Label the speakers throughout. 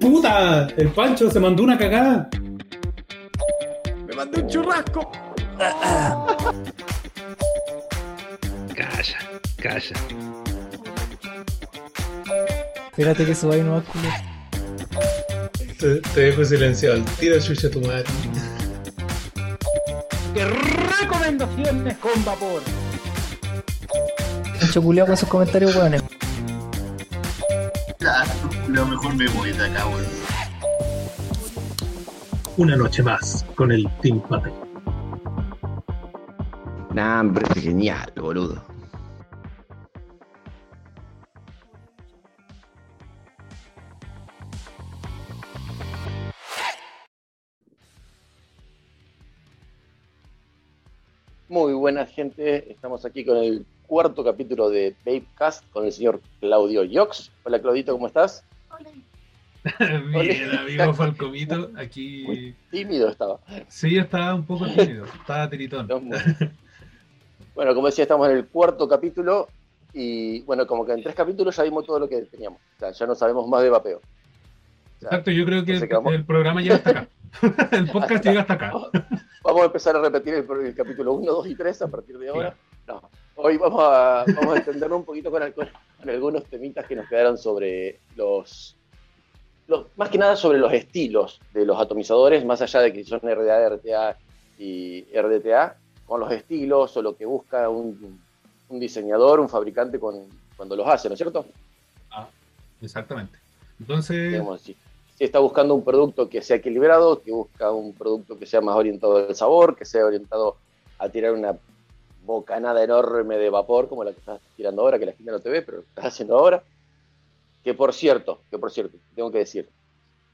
Speaker 1: ¡Puta! El Pancho se mandó una cagada.
Speaker 2: ¡Me mandé un churrasco!
Speaker 3: Calla, calla.
Speaker 4: Espérate que suba ahí nomás, culo.
Speaker 1: Te, te dejo silenciado. Tira chucha a tu madre.
Speaker 2: ¡Qué recomendaciones con vapor!
Speaker 4: Pancho culiao con sus comentarios, weones.
Speaker 5: Me voy de acá, weón.
Speaker 1: Una noche más con el Team Pape.
Speaker 3: Nah, hombre, es genial, boludo.
Speaker 6: Muy buena gente, estamos aquí con el cuarto capítulo de Babecast con el señor Claudio Yox. Hola Claudito, ¿cómo estás?
Speaker 1: Bien, amigo Falcomito,
Speaker 6: Muy
Speaker 1: aquí.
Speaker 6: tímido estaba.
Speaker 1: Sí, estaba un poco tímido, estaba tiritón.
Speaker 6: Bueno, como decía, estamos en el cuarto capítulo y bueno, como que en tres capítulos ya vimos todo lo que teníamos. O sea, ya no sabemos más de vapeo. O sea,
Speaker 1: Exacto, yo creo que el, programa llega hasta acá. El podcast llega hasta acá.
Speaker 6: Vamos a empezar a repetir el, el capítulo 1, 2 y 3 a partir de ahora. No, hoy vamos a, vamos a extendernos un poquito con, con- con algunos temitas que nos quedaron sobre los, los, más que nada sobre los estilos de los atomizadores, más allá de que son RDA, RTA y RDTA, con los estilos o lo que busca un, un diseñador, un fabricante con, cuando los hace, ¿no es cierto?
Speaker 1: Exactamente. Entonces,
Speaker 6: Digamos, si, si está buscando un producto que sea equilibrado, que busca un producto que sea más orientado al sabor, que sea orientado a tirar una bocanada enorme de vapor, como la que estás tirando ahora, que la gente no te ve, pero lo estás haciendo ahora. Que por cierto, que por cierto, tengo que decir,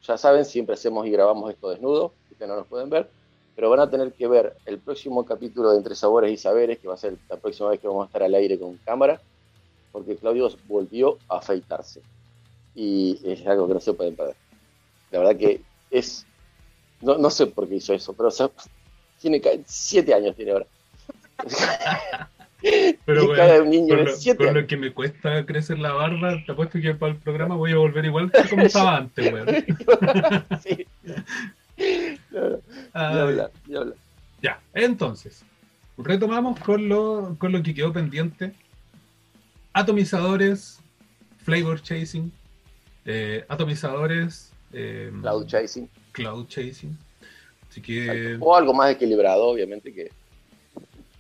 Speaker 6: ya saben, siempre hacemos y grabamos esto desnudo, que no nos pueden ver, pero van a tener que ver el próximo capítulo de Entre Sabores y Saberes, que va a ser la próxima vez que vamos a estar al aire con cámara, porque Claudio volvió a afeitarse. Y es algo que no se pueden perder. La verdad que es. No, no sé por qué hizo eso, pero o sea, tiene siete años tiene ahora.
Speaker 1: pero bueno,
Speaker 6: niño
Speaker 1: con, lo, con que me cuesta crecer la barba, te apuesto que para el programa voy a volver igual que como estaba antes, weón.
Speaker 6: sí.
Speaker 1: Ya, entonces, retomamos con lo, con lo que quedó pendiente. Atomizadores, flavor chasing, eh, atomizadores, eh,
Speaker 6: Cloud chasing.
Speaker 1: cloud chasing. Así que,
Speaker 6: O algo más equilibrado, obviamente, que,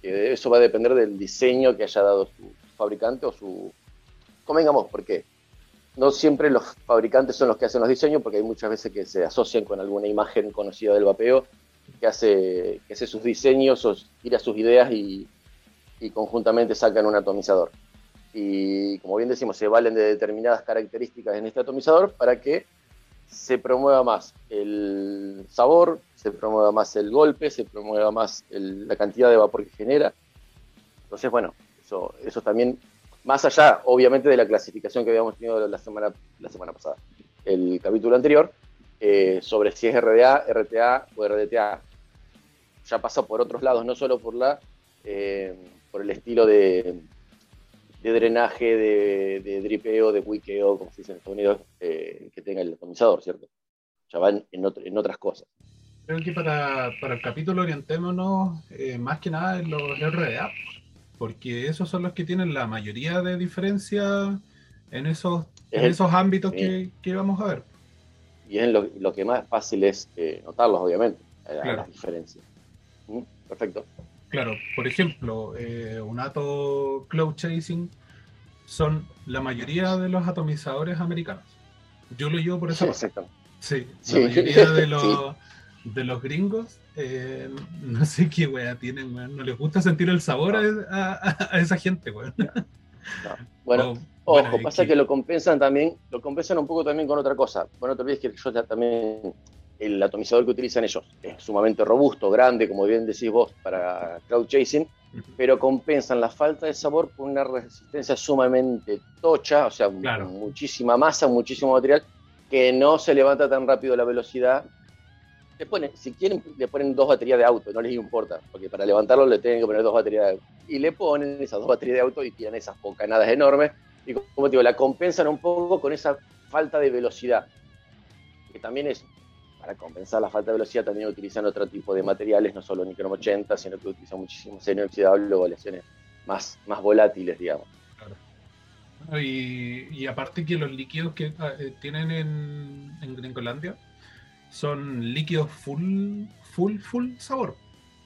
Speaker 6: que eso va a depender del diseño que haya dado su fabricante o su. Convengamos, porque no siempre los fabricantes son los que hacen los diseños, porque hay muchas veces que se asocian con alguna imagen conocida del vapeo que hace, que hace sus diseños o tira sus ideas y conjuntamente sacan un atomizador. Y como bien decimos, se valen de determinadas características en este atomizador para que se promueva más el sabor, se promueva más el golpe, se promueva más el- la cantidad de vapor que genera. Entonces, bueno, eso, eso también, más allá, obviamente, de la clasificación que habíamos tenido la semana, la semana pasada, el capítulo anterior, eh, sobre si es RDA, RTA o RDTA. Ya pasa por otros lados, no solo por la eh, por el estilo de, de drenaje, de, de dripeo, de wickeo, como se dice en Estados Unidos, eh, que tenga el atomizador, ¿cierto? Ya van en, otro- en otras cosas.
Speaker 1: creo que para, para el capítulo orientémonos eh, más que nada en los RDA, porque esos son los que tienen la mayoría de diferencia en esos,
Speaker 6: Es
Speaker 1: en
Speaker 6: el-
Speaker 1: esos ámbitos
Speaker 6: sí.
Speaker 1: que, que vamos a ver.
Speaker 6: Y es lo, lo que más fácil es eh, notarlos, obviamente,
Speaker 1: Claro.
Speaker 6: las diferencias. Mm, Perfecto.
Speaker 1: Claro, por ejemplo, eh, un ato cloud chasing son la mayoría de los atomizadores americanos. Yo lo llevo por parte.
Speaker 6: Exactamente.
Speaker 1: Sí,
Speaker 6: Sí.
Speaker 1: la mayoría de los, de los gringos, eh, no sé qué wea tienen, weón. No les gusta sentir el sabor a, a- a esa gente, weón.
Speaker 6: Bueno,
Speaker 1: O,
Speaker 6: Ojo,
Speaker 1: bueno,
Speaker 6: pasa
Speaker 1: que-
Speaker 6: que lo compensan también, lo compensan un poco también con otra cosa. Bueno, no te olvides que ya también, el atomizador que utilizan ellos es sumamente robusto, grande, como bien decís vos, para cloud chasing, pero compensan la falta de sabor por una resistencia sumamente tocha, o sea,
Speaker 1: Claro.
Speaker 6: con muchísima masa, muchísimo material, que no se levanta tan rápido la velocidad. Le ponen, si quieren, le ponen dos baterías de auto, no les importa, porque para levantarlo le tienen que poner dos baterías de auto. Y le ponen esas dos baterías de auto y tiran esas bocanadas enormes y como te digo, la compensan un poco con esa falta de velocidad. que también es para compensar la falta de velocidad, también utilizan otro tipo de materiales, no solo nicrom 80, sino que utilizan muchísimo serio inoxidable o aleaciones más, más volátiles, digamos.
Speaker 1: Bueno, y, y aparte que los líquidos que ah, eh, tienen en, en Gringolandia son líquidos full, full, full sabor.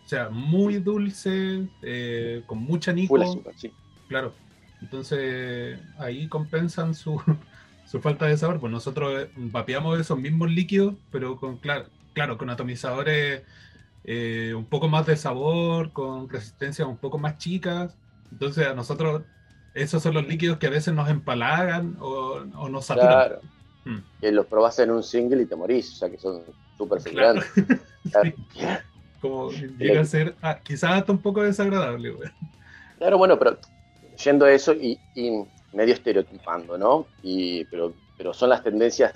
Speaker 1: O sea, muy dulce, eh, con mucha
Speaker 6: Full
Speaker 1: nico.
Speaker 6: azúcar, sí.
Speaker 1: Claro. Entonces ahí compensan su, su falta de sabor. Pues nosotros eh, vapeamos esos mismos líquidos, pero con claro, claro con atomizadores eh, un poco más de sabor, con resistencias un poco más chicas. Entonces a nosotros esos son los líquidos que a veces nos empalagan o, o nos saturan.
Speaker 6: Claro.
Speaker 1: Mm.
Speaker 6: Que los probás en un single y te morís, o sea que son súper
Speaker 1: Claro.
Speaker 6: Claro.
Speaker 1: Como llega a ser ah, quizás hasta un poco desagradable. güey.
Speaker 6: Claro, bueno, pero yendo a eso y, y medio estereotipando, ¿no? Y, pero, pero son las tendencias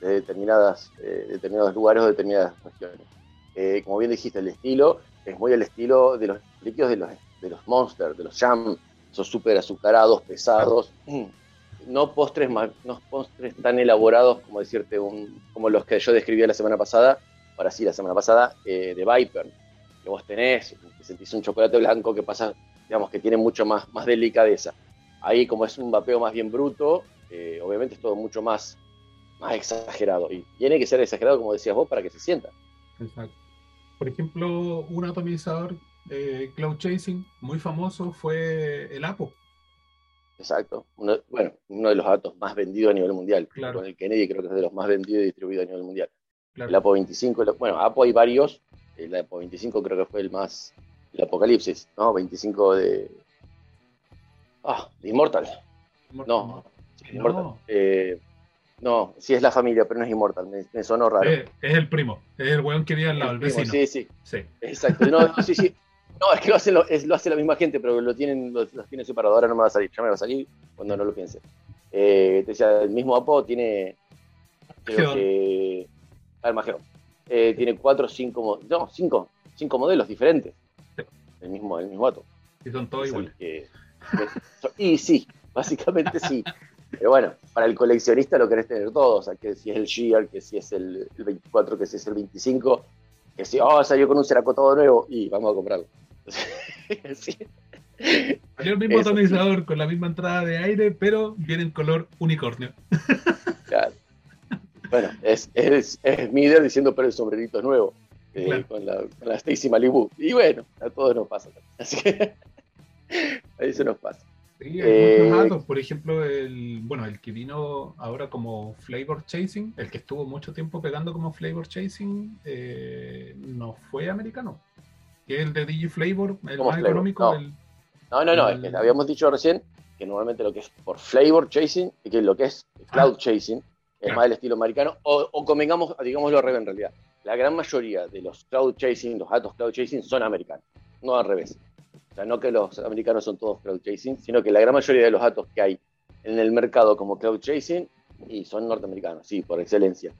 Speaker 6: de determinadas, eh, determinados lugares o determinadas regiones. Eh, como bien dijiste, el estilo es muy el estilo de los líquidos de los, de los monsters, de los jam, esos súper azucarados, pesados. No postres, no postres tan elaborados como decirte un, como los que yo describí la semana pasada, ahora sí, la semana pasada, eh, de Viper, que vos tenés, que sentís un chocolate blanco que pasa digamos que tiene mucho más, más delicadeza. Ahí como es un vapeo más bien bruto, eh, obviamente es todo mucho más, más exagerado. Y tiene que ser exagerado, como decías vos, para que se sienta.
Speaker 1: Exacto. Por ejemplo, un atomizador eh, Cloud Chasing muy famoso fue el Apo.
Speaker 6: Exacto. Uno, bueno, uno de los datos más vendidos a nivel mundial.
Speaker 1: Claro.
Speaker 6: Con el Kennedy creo que es de los más vendidos y distribuidos a nivel mundial.
Speaker 1: Claro.
Speaker 6: El Apo 25, lo- bueno, Apo hay varios. El Apo 25 creo que fue el más, el Apocalipsis, ¿no? 25 de... Ah, de Immortal. No,
Speaker 1: No.
Speaker 6: Immortal. Eh, no, sí es la familia, pero no es Immortal. Me, me sonó raro.
Speaker 1: Eh, es el primo, es el weón que vive al lado, el,
Speaker 6: primo,
Speaker 1: vecino.
Speaker 6: Sí, sí,
Speaker 1: Sí.
Speaker 6: exacto. No, sí, sí. No, es que lo hace, lo, es- lo hace la misma gente, pero lo tienen, los, los tiene separado. Ahora no me va a salir, ya me va a salir cuando no lo piense. Eh, te decía, el mismo Apo tiene, creo que, Armagedón. Eh, tiene cuatro o cinco, no, cinco, cinco modelos diferentes. El mismo, el mismo Ato.
Speaker 1: Y son todos iguales.
Speaker 6: que- y sí, básicamente sí. Pero bueno, para el coleccionista lo querés tener todos, o sea, que si es el Shear, que si es el, el 24, que si es el 25, que si, oh, salió con un Ceraco todo nuevo, y vamos a comprarlo. Sí.
Speaker 1: Salió el mismo
Speaker 6: Eso.
Speaker 1: atomizador con la misma entrada de aire, pero viene en color unicornio.
Speaker 6: Claro. Bueno, es, es, es Mider diciendo, pero el sombrerito es nuevo, eh,
Speaker 1: Claro.
Speaker 6: con, la, con la Stacy Malibu. Y bueno, a todos nos pasa. Así que ahí se nos pasa.
Speaker 1: Sí, hay
Speaker 6: Eh,
Speaker 1: muchos datos. Por ejemplo, el, bueno, el que vino ahora como Flavor Chasing, el que estuvo mucho tiempo pegando como Flavor Chasing, eh, no fue americano. Que el de Digi Flavor, el
Speaker 6: ¿Cómo
Speaker 1: más
Speaker 6: Flavor?
Speaker 1: económico.
Speaker 6: No. No, no, es que habíamos dicho recién que normalmente lo que es por flavor chasing y que lo que es cloud chasing es
Speaker 1: Ah. Claro.
Speaker 6: más del estilo americano, o, o convengamos, digámoslo al revés en realidad. La gran mayoría de los cloud chasing, los datos cloud chasing son americanos, no al revés. No que los americanos son todos cloud chasing, sino que la gran mayoría de los datos que hay en el mercado como cloud chasing y son norteamericanos, sí, por excelencia.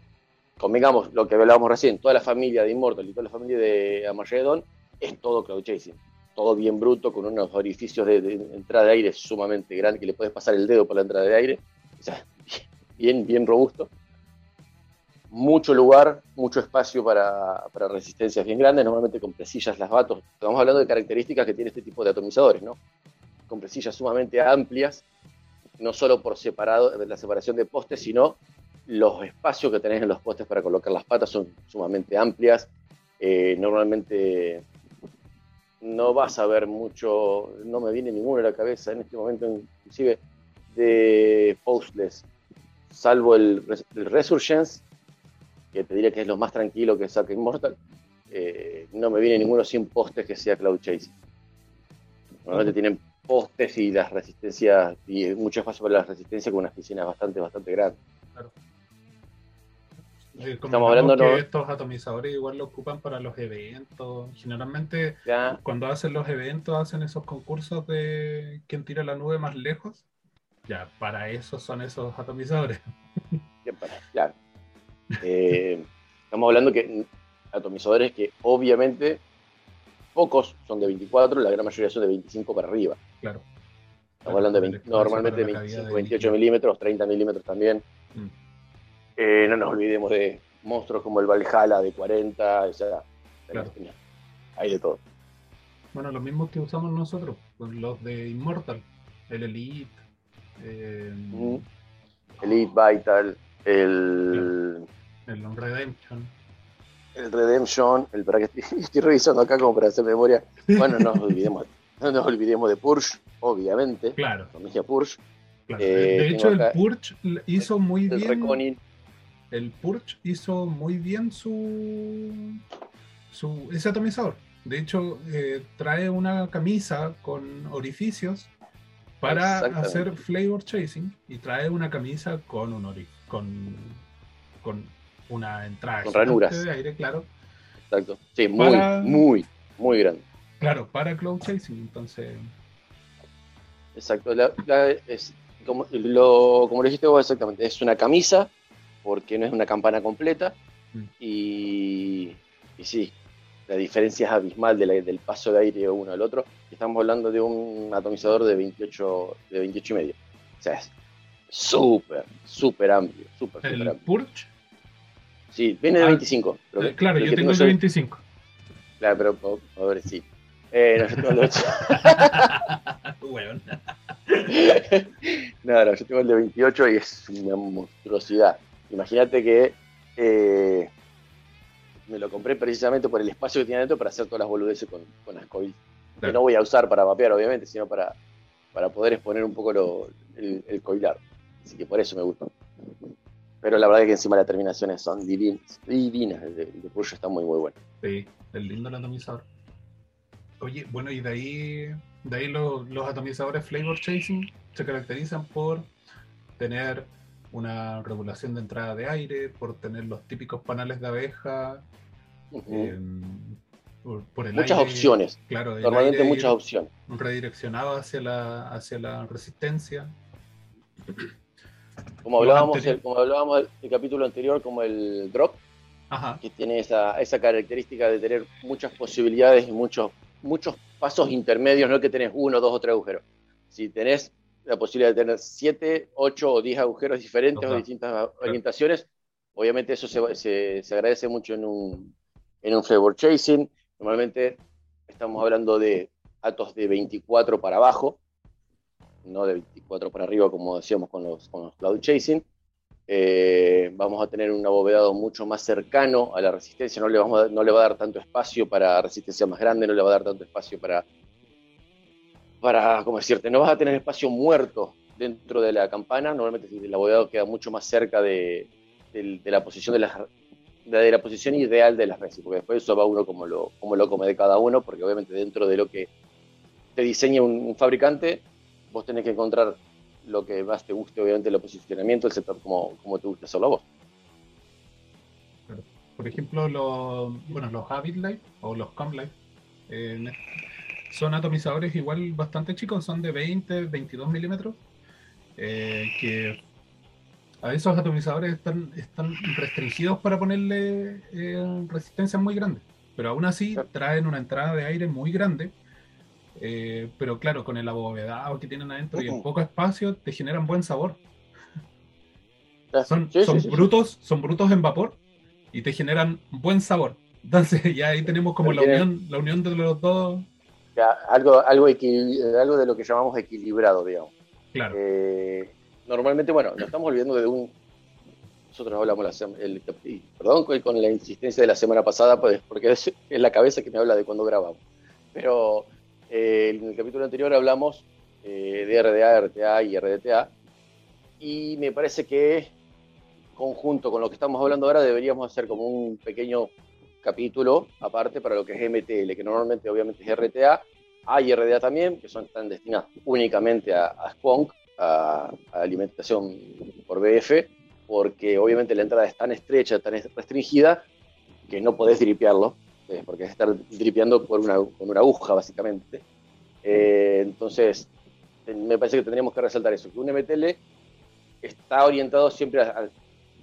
Speaker 6: Convengamos lo que hablábamos recién, toda la familia de Immortal y toda la familia de Armageddon es todo cloud chasing todo bien bruto, con unos orificios de, de entrada de aire sumamente grandes, que le puedes pasar el dedo por la entrada de aire. O sea, bien, bien robusto. Mucho lugar, mucho espacio para, resistencias bien grandes, normalmente con presillas las vatos. Estamos hablando de características que tiene este tipo de atomizadores, ¿no? Con presillas sumamente amplias, no solo por separado, la separación de postes, sino los espacios que tenés en los postes para colocar las patas son sumamente amplias. Eh, normalmente no vas a ver mucho, no me viene ninguno a la cabeza en este momento, inclusive de postless, salvo el, el Resurgence, que te diría que es lo más tranquilo que saca Immortal. eh, no me viene ninguno sin postes que sea Cloud Chasing. Normalmente tienen postes y las resistencias, y mucho espacio para la resistencia con unas piscinas bastante, bastante grandes.
Speaker 1: eh,
Speaker 6: Estamos hablando,
Speaker 1: que
Speaker 6: ¿no?
Speaker 1: estos atomizadores igual lo ocupan para los eventos. Generalmente,
Speaker 6: Ya,
Speaker 1: cuando hacen los eventos, hacen esos concursos de quién tira la nube más lejos. Ya, para eso son esos atomizadores.
Speaker 6: Bien, para- claro. Eh, estamos hablando que atomizadores que obviamente pocos son de 24, la gran mayoría son de 25 para arriba.
Speaker 1: Claro.
Speaker 6: Estamos hablando de
Speaker 1: El
Speaker 6: 20
Speaker 1: espacio
Speaker 6: normalmente
Speaker 1: para la cavidad
Speaker 6: 25,
Speaker 1: de
Speaker 6: 28
Speaker 1: líquido.
Speaker 6: milímetros, 30 milímetros también.
Speaker 1: Mm.
Speaker 6: Eh, no nos olvidemos de monstruos como el Valhalla de 40, o sea,
Speaker 1: Claro.
Speaker 6: hay de todo.
Speaker 1: Bueno, los mismos que usamos nosotros, pues, los de Immortal, el Elite. eh,
Speaker 6: Mm. Elite Vital, el,
Speaker 1: El Redemption.
Speaker 6: el Redemption, el para que estoy, revisando acá como para hacer memoria. Bueno, no nos olvidemos, no nos olvidemos de Purge, obviamente,
Speaker 1: Claro,
Speaker 6: familia Purge,
Speaker 1: claro.
Speaker 6: Eh,
Speaker 1: de hecho, el Purge hizo muy
Speaker 6: el
Speaker 1: bien.
Speaker 6: Reconin.
Speaker 1: El Purge hizo muy bien su, su ese atomizador. De hecho, eh, trae una camisa con orificios para hacer flavor chasing y trae una camisa con un ori- con, con una entrada
Speaker 6: Con ranuras.
Speaker 1: de aire, claro.
Speaker 6: Exacto. Sí, muy,
Speaker 1: Para-
Speaker 6: muy, muy grande.
Speaker 1: Claro, para cloud chasing. Entonces,
Speaker 6: Exacto. La- la- es, como, lo, como lo dijiste vos exactamente, es una camisa, porque no es una campana completa.
Speaker 1: Mm.
Speaker 6: Y, y sí, la diferencia es abismal de la- del paso de aire de uno al otro. Estamos hablando de un atomizador de 28, de 28 y medio. O sea, es súper, súper amplio, súper
Speaker 1: el
Speaker 6: amplio.
Speaker 1: Purge,
Speaker 6: Sí, viene de
Speaker 1: Ah,
Speaker 6: 25. pero
Speaker 1: eh, claro, yo tengo el de 25.
Speaker 6: Claro, pero po- pobrecito. Eh, no, yo tengo el de 8.
Speaker 1: Weón.
Speaker 6: No, no, yo tengo el de 28 y es una monstruosidad. Imagínate que eh, me lo compré precisamente por el espacio que tiene adentro para hacer todas las boludeces con, con las coils. Que no voy a usar para vapear, obviamente, sino para, para poder exponer un poco lo- el, el coilar. Así que por eso me gusta. Pero la verdad es que encima las terminaciones son divinas. Divinas. El de, el Pullo está muy, muy bueno.
Speaker 1: Sí, el lindo el atomizador. Oye, bueno, y de ahí, de ahí lo- los atomizadores Flavor Chasing se caracterizan por tener una regulación de entrada de aire, por tener los típicos panales de abeja, eh, por, por el
Speaker 6: muchas
Speaker 1: aire,
Speaker 6: opciones.
Speaker 1: Claro,
Speaker 6: Normalmente muchas opciones.
Speaker 1: redireccionado hacia la, hacia la resistencia.
Speaker 6: Como hablábamos, el, como hablábamos del, del capítulo anterior, como el drop,
Speaker 1: Ajá,
Speaker 6: que tiene esa, esa característica de tener muchas posibilidades y muchos, muchos pasos intermedios, no es que tenés uno, dos o tres agujeros. Si tenés la posibilidad de tener siete, ocho o diez agujeros diferentes
Speaker 1: Ajá.
Speaker 6: o distintas orientaciones, obviamente eso se, se, se agradece mucho en un, en un flavor chasing. Normalmente estamos hablando de atos de 24 para abajo, no de 24 para arriba como decíamos con los, con los cloud chasing. Eh, vamos a tener un abovedado mucho más cercano a la resistencia, no le, vamos no le va a dar tanto espacio para resistencia más grande, no le va a dar tanto espacio para, para ¿cómo decirte? No vas a tener espacio muerto dentro de la campana, normalmente el abovedado queda mucho más cerca de, de la posición de las de, la posición ideal de las resis, porque después eso va uno como lo, como lo come de cada uno, porque obviamente dentro de lo que te diseña un fabricante, vos tenés que encontrar lo que más te guste, obviamente, el posicionamiento, el setup, como, como te gusta hacerlo a vos.
Speaker 1: por ejemplo, los, bueno, los Habit Light o los Com Light eh, en- son atomizadores igual bastante chicos, son de 20, 22 milímetros, eh, que a esos atomizadores están, están restringidos para ponerle eh, resistencias muy grandes, pero aún así traen una entrada de aire muy grande, eh, pero claro, con el abovedado que tienen adentro y el poco espacio, te generan buen sabor. Son,
Speaker 6: sí,
Speaker 1: son
Speaker 6: sí, sí.
Speaker 1: brutos, son brutos en vapor y te generan buen sabor. Entonces ya ahí tenemos como la unión, la unión de los dos.
Speaker 6: Ya, algo, algo, algo de lo que llamamos equilibrado, digamos.
Speaker 1: Claro,
Speaker 6: Eh, normalmente, bueno, nos estamos olvidando de un. Nosotros hablamos la el, y perdón con, con la insistencia de la semana pasada, pues, porque es, es la cabeza que me habla de cuando grabamos. Pero eh, en el capítulo anterior hablamos eh, de RDA, RTA y RDTA. Y me parece que conjunto con lo que estamos hablando ahora deberíamos hacer como un pequeño capítulo aparte para lo que es MTL, que normalmente obviamente es RTA, hay RDA también, que son, están destinados únicamente a, a Squonk, a, a alimentación por BF, porque obviamente la entrada es tan estrecha, tan est- restringida, que no podés dripearlo, eh, porque es estar dripeando por una, con una aguja, básicamente. Eh, entonces, me parece que tendríamos que resaltar eso, que un MTL está orientado siempre a, a-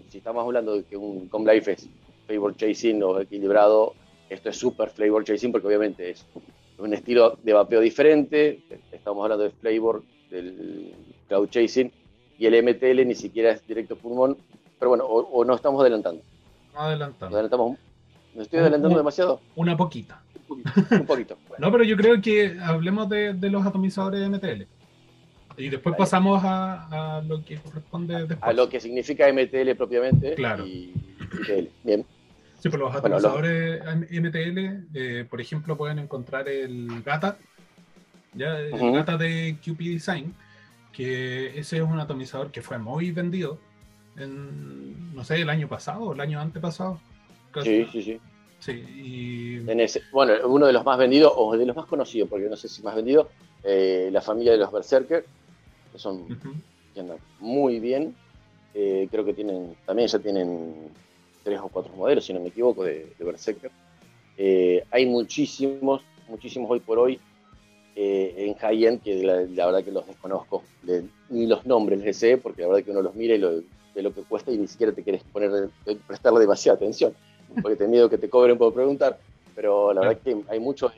Speaker 6: si estamos hablando de que un Comlife es flavor chasing o equilibrado, esto es super flavor chasing porque obviamente es un estilo de vapeo diferente, estamos hablando de flavor, del cloud chasing, y el MTL ni siquiera es directo pulmón, pero bueno, o, o no estamos adelantando.
Speaker 1: Adelantando.
Speaker 6: Nos adelantamos, ¿me estoy adelantando demasiado?
Speaker 1: Una poquita.
Speaker 6: Un poquito. Un poquito. Bueno,
Speaker 1: No, pero yo creo que hablemos de, de los atomizadores de MTL. Y después pasamos a, a lo que corresponde después.
Speaker 6: a lo que significa MTL propiamente
Speaker 1: Claro.
Speaker 6: y MTL. Bien.
Speaker 1: Sí, pero los
Speaker 6: Bueno,
Speaker 1: atomizadores MTL, eh, por ejemplo, pueden encontrar el GATA, ya el. GATA de QP Design, que ese es un atomizador que fue muy vendido en, no sé, el año pasado o el año antepasado. Casi.
Speaker 6: Sí, sí, sí.
Speaker 1: Sí, y
Speaker 6: En ese, bueno, uno de los más vendidos, o de los más conocidos, porque no sé si más vendido, eh, la familia de los Berserker, que son que andan muy bien. Eh, creo que tienen, también ya tienen tres o cuatro modelos, si no me equivoco, de, de Berserker. Eh, hay muchísimos, muchísimos hoy por hoy eh, en high-end que la, la verdad que los desconozco, de- ni los nombres les sé, porque la verdad que uno los mira y lo, de lo que cuesta y ni siquiera te quieres poner, prestarle demasiada atención, porque te miedo que te cobren por preguntar. Pero la verdad que hay muchos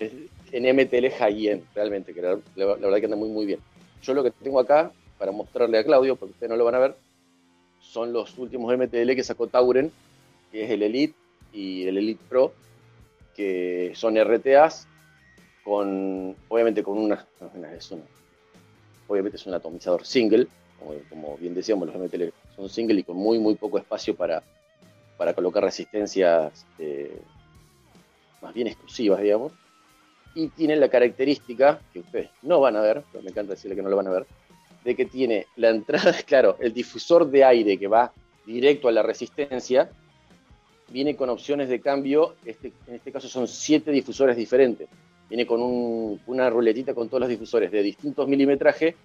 Speaker 6: en MTL high-end, realmente, que la, la- la verdad que andan muy, muy bien. Yo lo que tengo acá, para mostrarle a Claudio, porque ustedes no lo van a ver, son los últimos MTL que sacó Tauren, que es el Elite y el Elite Pro, que son RTAs, con, obviamente con una, una- es una- obviamente es un atomizador single, como, como bien decíamos, los MTL son single y con muy, muy poco espacio para, para colocar resistencias eh, más bien exclusivas, digamos. Y tienen la característica, que ustedes no van a ver, pero me encanta decirle que no lo van a ver, de que tiene la entrada, claro, el difusor de aire que va directo a la resistencia, viene con opciones de cambio, este, en este caso son siete difusores diferentes. Viene con un- una ruletita con todos los difusores de distintos milimetrajes,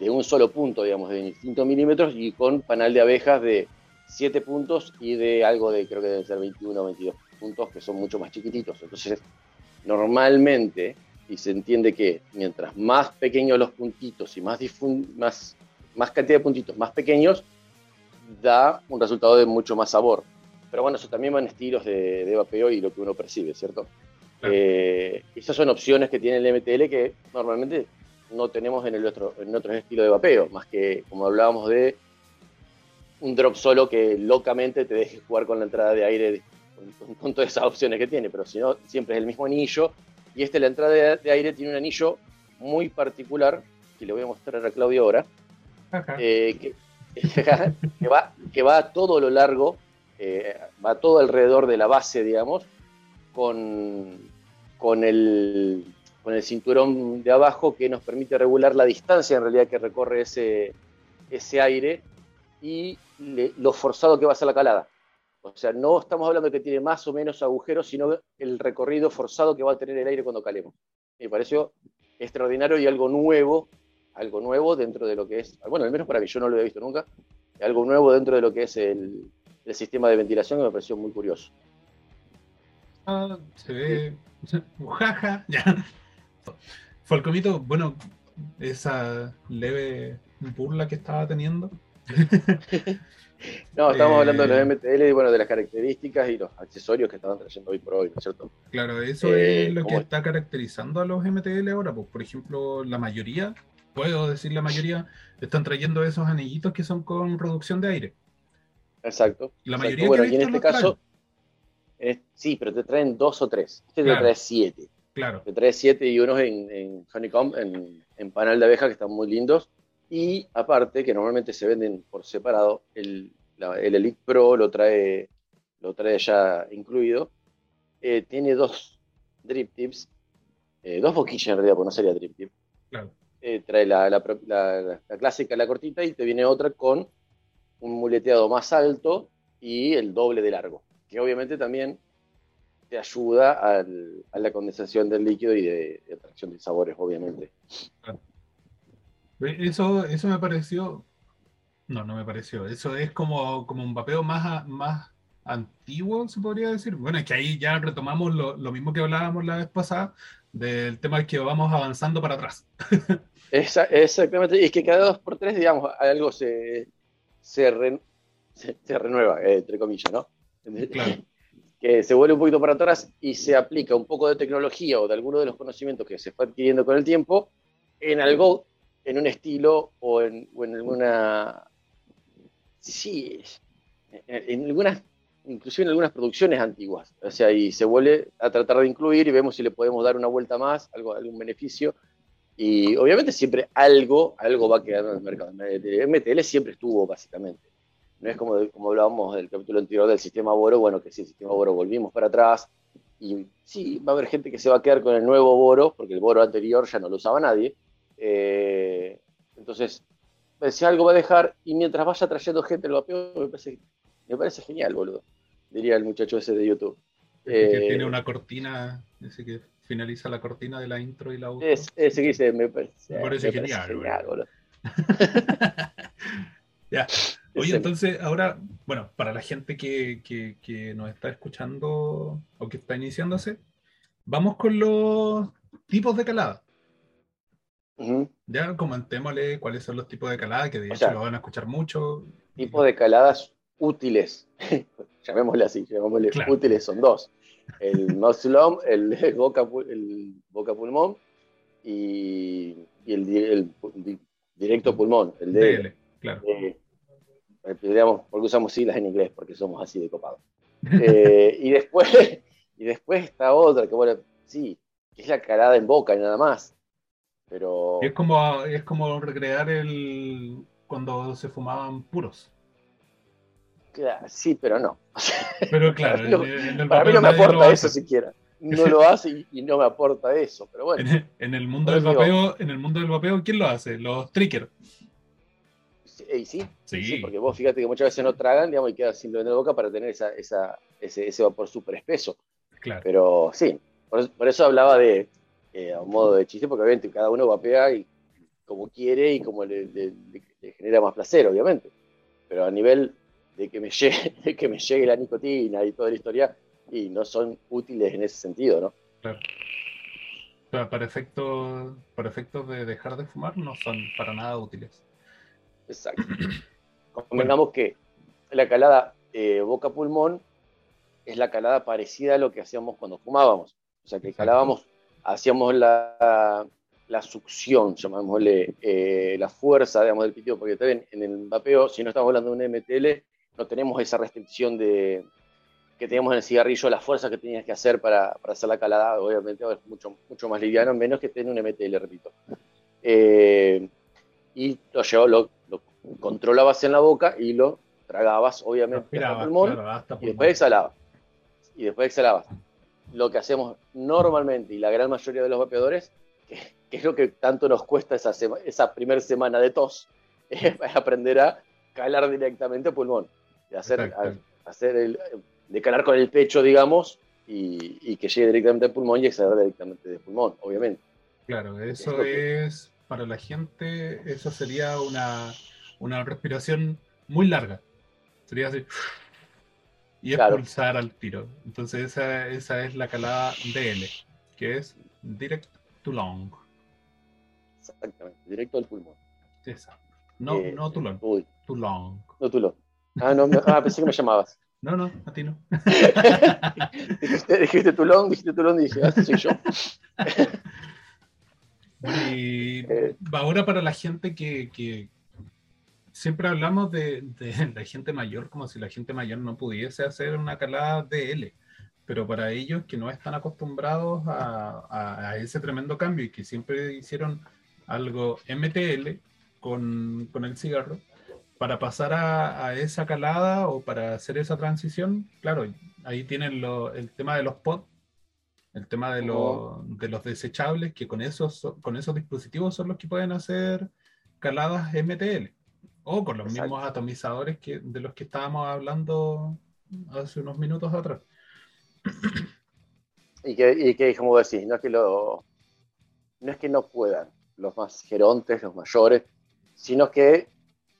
Speaker 6: de un solo punto, digamos, de distintos milímetros, y con panal de abejas de 7 puntos y de algo de, creo que deben ser 21 o 22 puntos, que son mucho más chiquititos. Entonces, normalmente, y se entiende que mientras más pequeños los puntitos y más, más, más cantidad de puntitos más pequeños, da un resultado de mucho más sabor. Pero bueno, eso también va en estilos de, de vapeo y lo que uno percibe, ¿cierto?
Speaker 1: Claro.
Speaker 6: Eh, esas son opciones que tiene el MTL que normalmente no tenemos en el otro, en otros estilos de vapeo, más que como hablábamos de un drop solo que locamente te deje jugar con la entrada de aire con, todas esas opciones que tiene, pero si no, siempre es el mismo anillo. Y este, la entrada de, de aire, tiene un anillo muy particular, que le voy a mostrar a Claudio ahora, eh, que, que va, que va a todo lo largo, eh, va todo alrededor de la base, digamos, con, con, el, con el cinturón de abajo que nos permite regular la distancia en realidad que recorre ese, ese aire y le- lo forzado que va a ser la calada. O sea, no estamos hablando de que tiene más o menos agujeros, sino el recorrido forzado que va a tener el aire cuando calemos. Me pareció extraordinario y algo nuevo, algo nuevo dentro de lo que es, bueno, al menos para mí, yo no lo había visto nunca, algo nuevo dentro de lo que es el, el sistema de ventilación que me pareció muy curioso.
Speaker 1: Ah, se ve. Jaja, ya. Falcomito, bueno, esa leve burla que estaba teniendo.
Speaker 6: No, estamos
Speaker 1: Eh,
Speaker 6: hablando de los MTL y bueno, de las características y los accesorios que estaban trayendo hoy por hoy, ¿no es cierto?
Speaker 1: Claro, eso
Speaker 6: Eh,
Speaker 1: es lo que está caracterizando a los MTL ahora. Pues, por ejemplo, la mayoría, puedo decir la mayoría, están trayendo esos anillitos que son con reducción de aire.
Speaker 6: Exacto.
Speaker 1: La
Speaker 6: exacto.
Speaker 1: mayoría
Speaker 6: bueno,
Speaker 1: que
Speaker 6: y en este caso, eh, sí, pero te traen dos o tres. Este
Speaker 1: Claro.
Speaker 6: te trae siete.
Speaker 1: Claro,
Speaker 6: Te trae siete y unos en, en honeycomb, en, en panal de abeja, que están muy lindos. Y aparte, que normalmente se venden por separado, el, la- el Elite Pro lo trae, lo trae ya incluido. Eh, tiene dos drip tips, eh, dos boquillas en realidad, porque no sería drip tip.
Speaker 1: claro.
Speaker 6: Eh, trae la, la la clásica, la cortita, y te viene otra con un muleteado más alto y el doble de largo, que obviamente también te ayuda al- a la condensación del líquido y de, de atracción de sabores, obviamente.
Speaker 1: Ve, Eso, eso me pareció. No, no me pareció. Eso es como, como un vapeo más, a- más antiguo, se podría decir. Bueno, es que ahí ya retomamos lo, lo mismo que hablábamos la vez pasada, del tema que vamos avanzando para atrás.
Speaker 6: Esa- exactamente, y es que cada dos por tres, digamos, algo se, se, re- se- se renueva, eh, entre comillas, ¿no?
Speaker 1: Claro.
Speaker 6: que se vuelve un poquito para atrás y se aplica un poco de tecnología o de alguno de los conocimientos que se fue adquiriendo con el tiempo en algo en un estilo o en, o en alguna. Sí, en, en algunas, inclusive en algunas producciones antiguas. O sea, y se vuelve a tratar de incluir y vemos si le podemos dar una vuelta más, algo, algún beneficio. Y obviamente siempre algo, algo va a quedar en el mercado. MTL siempre estuvo, básicamente. No es como, como hablábamos del capítulo anterior del sistema Boro, bueno, que sí, el sistema Boro volvimos para atrás, y sí, va a haber gente que se va a quedar con el nuevo Boro, porque el Boro anterior ya no lo usaba nadie. Eh, entonces, si algo va a dejar, y mientras vaya trayendo gente al vapeo, me parece, me parece genial, boludo. Diría el muchacho ese de YouTube.
Speaker 1: Ese que
Speaker 6: Eh,
Speaker 1: tiene una cortina, ese que finaliza la cortina de la intro y la outro.
Speaker 6: es- ese que dice, me parece,
Speaker 1: Me parece
Speaker 6: me
Speaker 1: genial,
Speaker 6: boludo.
Speaker 1: ya. Oye, entonces ahora, bueno, para la gente que, que- que nos está escuchando o que está iniciándose, vamos con los tipos de calada.
Speaker 6: Ujú.
Speaker 1: Ya comentémosle cuáles son los tipos de calada, que de
Speaker 6: O
Speaker 1: hecho
Speaker 6: sea,
Speaker 1: lo van a escuchar mucho.
Speaker 6: Tipo de caladas útiles, llamémosle así, llamémosle
Speaker 1: Claro.
Speaker 6: útiles, son dos. El Musculum, el, el boca, el boca pulmón y, y el, el di- directo pulmón, el DL.
Speaker 1: DL, claro.
Speaker 6: Eh, digamos, porque usamos siglas en inglés, porque somos así de copados. Eh, y, después, y después está otra, que bueno, sí, que es la calada en boca y nada más. Pero
Speaker 1: Es como, es como recrear el cuando se fumaban puros.
Speaker 6: claro, sí, pero no.
Speaker 1: Pero claro,
Speaker 6: Para mí no-
Speaker 1: en, el
Speaker 6: Para mí no me
Speaker 1: lo
Speaker 6: aporta eso siquiera. No lo hace y, y no me aporta eso, pero bueno.
Speaker 1: En, en el mundo del
Speaker 6: digo-
Speaker 1: vapeo, en el mundo del vapeo, ¿quién lo hace? Los trickers.
Speaker 6: Sí, y sí,
Speaker 1: Sí.
Speaker 6: porque vos fíjate que muchas veces no tragan, digamos, y queda simplemente en la boca para tener esa, esa, ese, ese vapor súper espeso.
Speaker 1: Claro.
Speaker 6: Pero sí, por eso hablaba de, eh, a un modo de chiste, porque obviamente cada uno vapea y, como quiere y como le, le- le- le genera más placer, obviamente. Pero a nivel de que me llegue, de que me llegue la nicotina y toda la historia, y no son útiles en ese sentido, ¿no?
Speaker 1: Claro. Para, para efectos, para efectos de dejar de fumar no son para nada útiles.
Speaker 6: Exacto. Convengamos que la calada eh, boca-pulmón es la calada parecida a lo que hacíamos cuando fumábamos. O sea, que
Speaker 1: Exacto.
Speaker 6: calábamos, hacíamos la, la succión, llamémosle, eh, la fuerza, digamos, del pitido, porque también en el vapeo, si no estamos hablando de un MTL, no tenemos esa restricción de que teníamos en el cigarrillo, la fuerza que tenías que hacer para, para hacer la calada, obviamente es mucho, mucho más liviano, menos que tener un MTL, repito. Eh, y lo, llevó, lo, lo controlabas en la boca y lo tragabas, obviamente, hasta
Speaker 1: Respiraba,
Speaker 6: pulmón,
Speaker 1: claro, hasta
Speaker 6: y
Speaker 1: pulmón.
Speaker 6: después exhalabas. Y después exhalabas. Lo que hacemos normalmente, y la gran mayoría de los vapeadores, que, que es lo que tanto nos cuesta esa, sema- esa primera semana de tos, es aprender a calar directamente pulmón. De hacer, a- hacer el, de calar con el pecho, digamos, y, y que llegue directamente al pulmón y exhalar directamente del pulmón, obviamente.
Speaker 1: Claro, eso
Speaker 6: que-
Speaker 1: es, para la gente, eso sería una, una respiración muy larga. Sería así. Y
Speaker 6: Claro.
Speaker 1: expulsar al tiro. Entonces esa, esa es la calada DL, que es Direct to Long.
Speaker 6: Exactamente, directo al pulmón.
Speaker 1: Esa. No,
Speaker 6: Eh,
Speaker 1: no too long,
Speaker 6: Uy,
Speaker 1: too long.
Speaker 6: no tú lo. Ah, no, me- ah, pensé que me llamabas.
Speaker 1: No, no, a ti no.
Speaker 6: dijiste, dijiste Tulón, dijiste Tulón y dije, ah, soy yo.
Speaker 1: Y
Speaker 6: Eh.
Speaker 1: ahora para la gente que, que siempre hablamos de, de la gente mayor como si la gente mayor no pudiese hacer una calada DL, pero para ellos que no están acostumbrados a, a- a ese tremendo cambio y que siempre hicieron algo MTL con, con el cigarro, para pasar a, a esa calada o para hacer esa transición, claro, ahí tienen lo- el tema de los pods el tema de, lo- de los desechables, que con esos, so- con esos dispositivos son los que pueden hacer caladas MTL. O con los
Speaker 6: Exacto.
Speaker 1: mismos atomizadores que, de los que estábamos hablando hace unos minutos atrás.
Speaker 6: Y que, y que, como decís, no es que lo, no es que no puedan los más gerontes, los mayores, sino que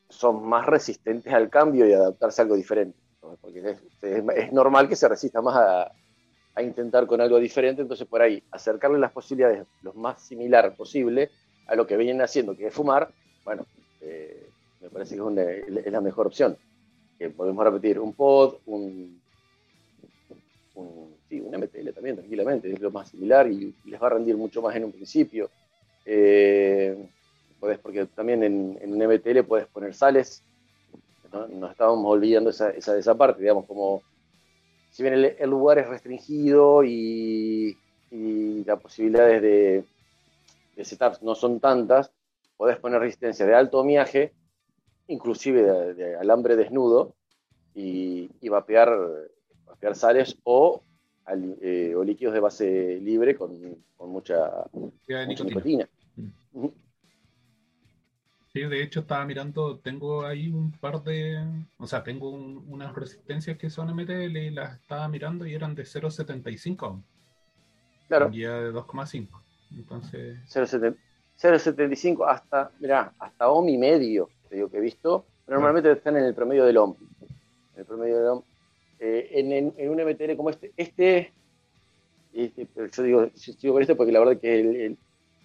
Speaker 6: son más resistentes al cambio y adaptarse a algo diferente. ¿no? Porque es, es- es normal que se resista más a, a intentar con algo diferente, entonces por ahí acercarle las posibilidades lo más similar posible a lo que vienen haciendo, que es fumar, bueno, eh, me parece que es, la mejor opción. Que podemos repetir, un pod, un, sí, un MTL también, tranquilamente, es lo más similar y les va a rendir mucho más en un principio. Eh, porque también en, un MTL puedes poner sales. ¿no? Nos estábamos olvidando esa, esa, esa parte, digamos, como si bien el, lugar es restringido y, las posibilidades de, de setups no son tantas, podés poner resistencia de alto miaje, inclusive de, de alambre desnudo, y, y vapear, vapear sales o, al- eh, o líquidos de base libre con, con mucha, mucha
Speaker 1: nicotina.
Speaker 6: nicotina.
Speaker 1: Mm. Sí, de hecho estaba mirando, tengo ahí un par de, o sea, tengo un- unas resistencias que son MTL y las estaba mirando y eran de 0.75 aún,
Speaker 6: Claro.
Speaker 1: guía de 2,5. Entonces,
Speaker 6: 0,70 0,75 hasta, mirá, hasta ohm y medio, te digo que he visto. Normalmente están en el promedio del ohm. En el promedio del ohm. Eh, en, en- en un MTL como este, este, este, pero yo digo, sigo con este porque la verdad que el- el-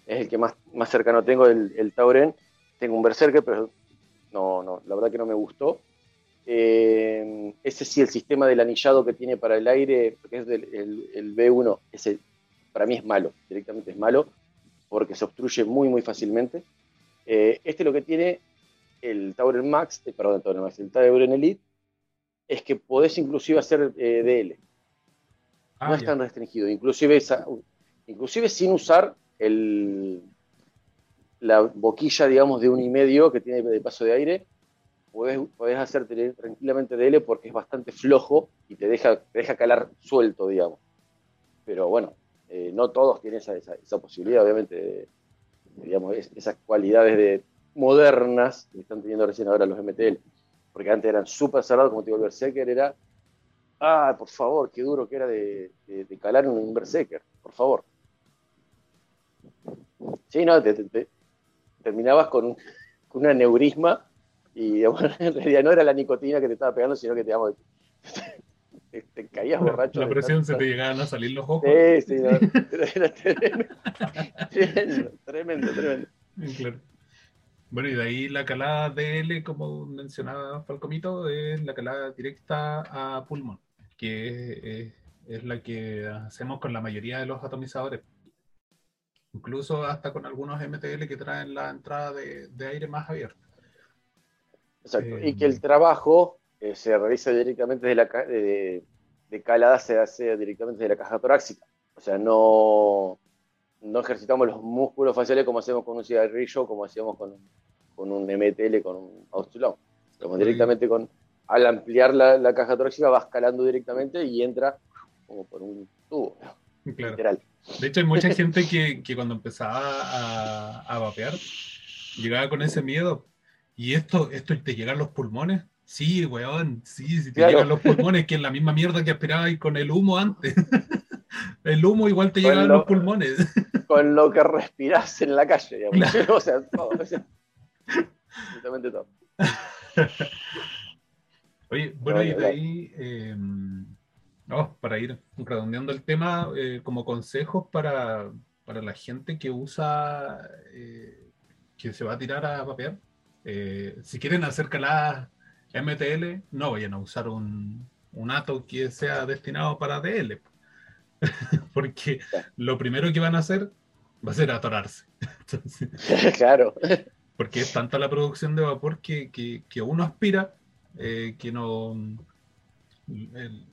Speaker 6: es el que más, más cercano tengo, el, el Tauren. Tengo un Berserker, pero no, no, la verdad que no me gustó. Eh, ese sí, el sistema del anillado que tiene para el aire, que es del, el, el B1, ese para mí es malo, directamente es malo porque se obstruye muy, muy fácilmente. Eh, este lo que tiene el Tauren Max, eh, perdón, el Tauren Max, el Tauren Elite, es que podés inclusive hacer eh, DL.
Speaker 1: ah,
Speaker 6: no es
Speaker 1: ya.
Speaker 6: tan restringido, inclusive, esa- inclusive sin usar el, la boquilla, digamos, de un y medio que tiene de paso de aire, podés, podés hacer tranquilamente DL porque es bastante flojo y te deja, te deja calar suelto, digamos. Pero bueno, eh, no todos tienen esa, esa- esa posibilidad, obviamente, de- digamos, es- esas cualidades de, modernas que están teniendo recién ahora los MTL. Porque antes eran súper cerrados, como te digo, el Berserker era, ah, por favor, qué duro que era de, de- de calar un Berserker, por favor. Sí, no, te- te- te- terminabas con, un- con un aneurisma y digamos, en realidad no era la nicotina que te estaba pegando, sino que te, digamos, te, te caías borracho.
Speaker 1: La presión se te llegaban a salir los ojos.
Speaker 6: Sí, sí, no, era tremendo, tremendo, tremendo, tremendo.
Speaker 1: Claro. Bueno, y de ahí la calada DL, como mencionaba Falcomito, es la calada directa a pulmón, que es, la que hacemos con la mayoría de los atomizadores. Incluso hasta con algunos MTL que traen la entrada de, de aire más abierta.
Speaker 6: Exacto.
Speaker 1: Eh,
Speaker 6: y que el trabajo eh, se realiza directamente de la de, de calada, se hace directamente de la caja torácica. O sea, no, no ejercitamos los músculos faciales como hacemos con un cigarrillo, como hacíamos con, con un MTL, con un Austulón. Como directamente con, al ampliar la, la caja torácica vas calando directamente y entra como por un tubo,
Speaker 1: Claro.
Speaker 6: literal.
Speaker 1: De hecho, hay mucha gente que, que cuando empezaba a, a vapear, llegaba con ese miedo. ¿Y esto, esto te llegan los pulmones? Sí, weón, sí, si te
Speaker 6: Claro.
Speaker 1: llegan los pulmones, que es la misma mierda que aspirabas con el humo antes. el humo igual te
Speaker 6: Con
Speaker 1: llega a
Speaker 6: lo-
Speaker 1: los pulmones.
Speaker 6: Con lo que respirás en la calle, digamos. O sea, todo. o sea, absolutamente todo.
Speaker 1: Oye, bueno,
Speaker 6: No,
Speaker 1: y de ahí, eh, no, para ir redondeando el tema, eh, como consejos para, para la gente que usa, eh, que se va a tirar a vapear, eh, si quieren hacer caladas MTL, no vayan a usar un, un ato que sea destinado para DL, porque lo primero que van a hacer va a ser atorarse. Entonces,
Speaker 6: claro.
Speaker 1: porque es tanta la producción de vapor que, que, que uno aspira eh, que no el-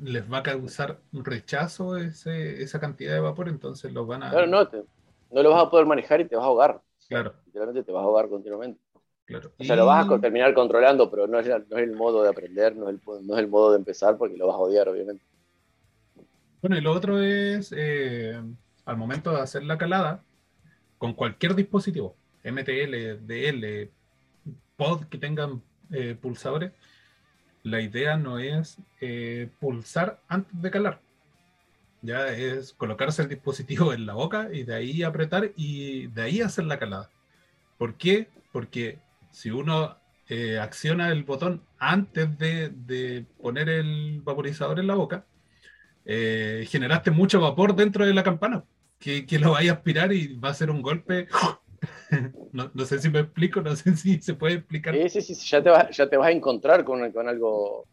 Speaker 1: les va a causar un rechazo ese, esa cantidad de vapor, entonces los van a...
Speaker 6: Claro, no, te- no lo vas a poder manejar y te vas a ahogar.
Speaker 1: Claro,
Speaker 6: Literalmente te vas a ahogar continuamente.
Speaker 1: Claro.
Speaker 6: O sea, lo vas a terminar controlando, pero no es, la- no es el modo de aprender, no es el, no es el modo de empezar, porque lo vas a odiar, obviamente.
Speaker 1: Bueno, y lo otro es, eh, al momento de hacer la calada, con cualquier dispositivo, MTL, DL, pod que tengan eh, pulsadores, la idea no es eh, pulsar antes de calar. Ya es colocarse el dispositivo en la boca y de ahí apretar y de ahí hacer la calada. ¿Por qué? Porque si uno eh, acciona el botón antes de, de poner el vaporizador en la boca, eh, generaste mucho vapor dentro de la campana que, que lo vaya a aspirar y va a ser un golpe. No, no sé si me explico, no sé si se puede explicar.
Speaker 6: Sí, sí, sí, ya te vas, ya te vas a encontrar con, con algo. O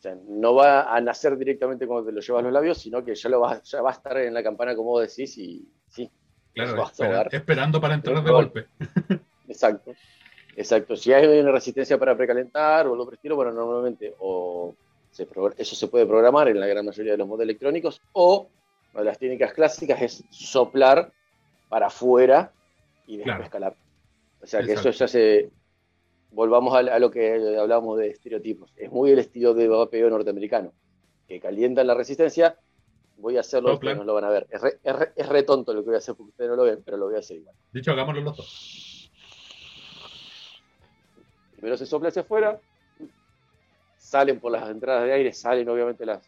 Speaker 6: sea, no va a nacer directamente cuando te lo llevas a los labios, sino que ya, lo vas, ya va a estar en la campana, como vos decís, y sí.
Speaker 1: Claro, espera- esperando para entrar de golpe.
Speaker 6: Exacto. Exacto. Si hay una resistencia para precalentar o el estilo, bueno, normalmente o se eso se puede programar en la gran mayoría de los modelos electrónicos o una de las técnicas clásicas es soplar para afuera y después
Speaker 1: Claro.
Speaker 6: escalar. O sea que
Speaker 1: Exacto.
Speaker 6: eso ya se... Volvamos a, a lo que hablábamos de estereotipos. Es muy el estilo de vapeo norteamericano, que calientan la resistencia. Voy a hacerlo, ustedes no lo van a ver. Es re, es re- es re tonto lo que voy a hacer porque ustedes no lo ven, pero lo voy a hacer igual.
Speaker 1: De hecho, hagámoslo los dos.
Speaker 6: Primero se sopla hacia afuera, salen por las entradas de aire, salen obviamente las,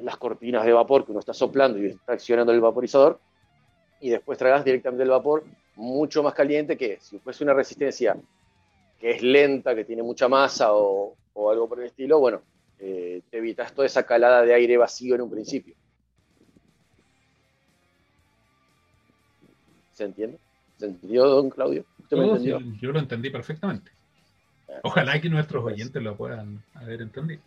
Speaker 6: las cortinas de vapor que uno está soplando y está accionando el vaporizador, y después tragas directamente el vapor mucho más caliente que si fuese una resistencia que es lenta, que tiene mucha masa o, o algo por el estilo, bueno, eh, te evitas toda esa calada de aire vacío en un principio. ¿Se entiende? ¿Se entendió, don Claudio? ¿Usted me entendió?
Speaker 1: yo lo entendí perfectamente. Ojalá que nuestros oyentes lo puedan haber entendido.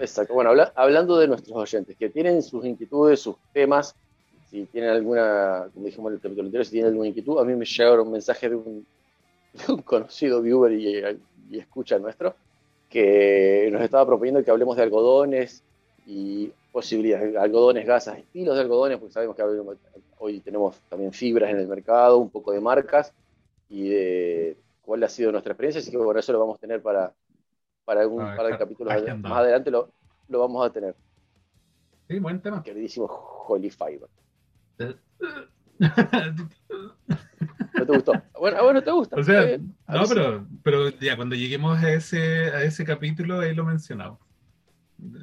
Speaker 6: Exacto. Bueno, habla- hablando de nuestros oyentes, que tienen sus inquietudes, sus temas, si tienen alguna, como dijimos en el capítulo anterior, si tienen alguna inquietud, a mí me llegaron un, de un conocido viewer y, y escucha nuestro, que nos estaba proponiendo que hablemos de algodones y posibilidades, algodones, gasas, estilos de algodones, porque sabemos que hoy tenemos también fibras en el mercado, un poco de marcas y de cuál ha sido nuestra experiencia, así que bueno, eso lo vamos a tener para, para un
Speaker 1: Ah,
Speaker 6: par de capítulos
Speaker 1: agendado.
Speaker 6: más adelante, lo, lo vamos a tener,
Speaker 1: Sí, buen tema.
Speaker 6: queridísimo Holy Fiber. ¿No te gustó? Bueno, ah, bueno, te gusta.
Speaker 1: O sea, no, pero, pero ya cuando lleguemos a ese, a ese capítulo, ahí lo mencionamos.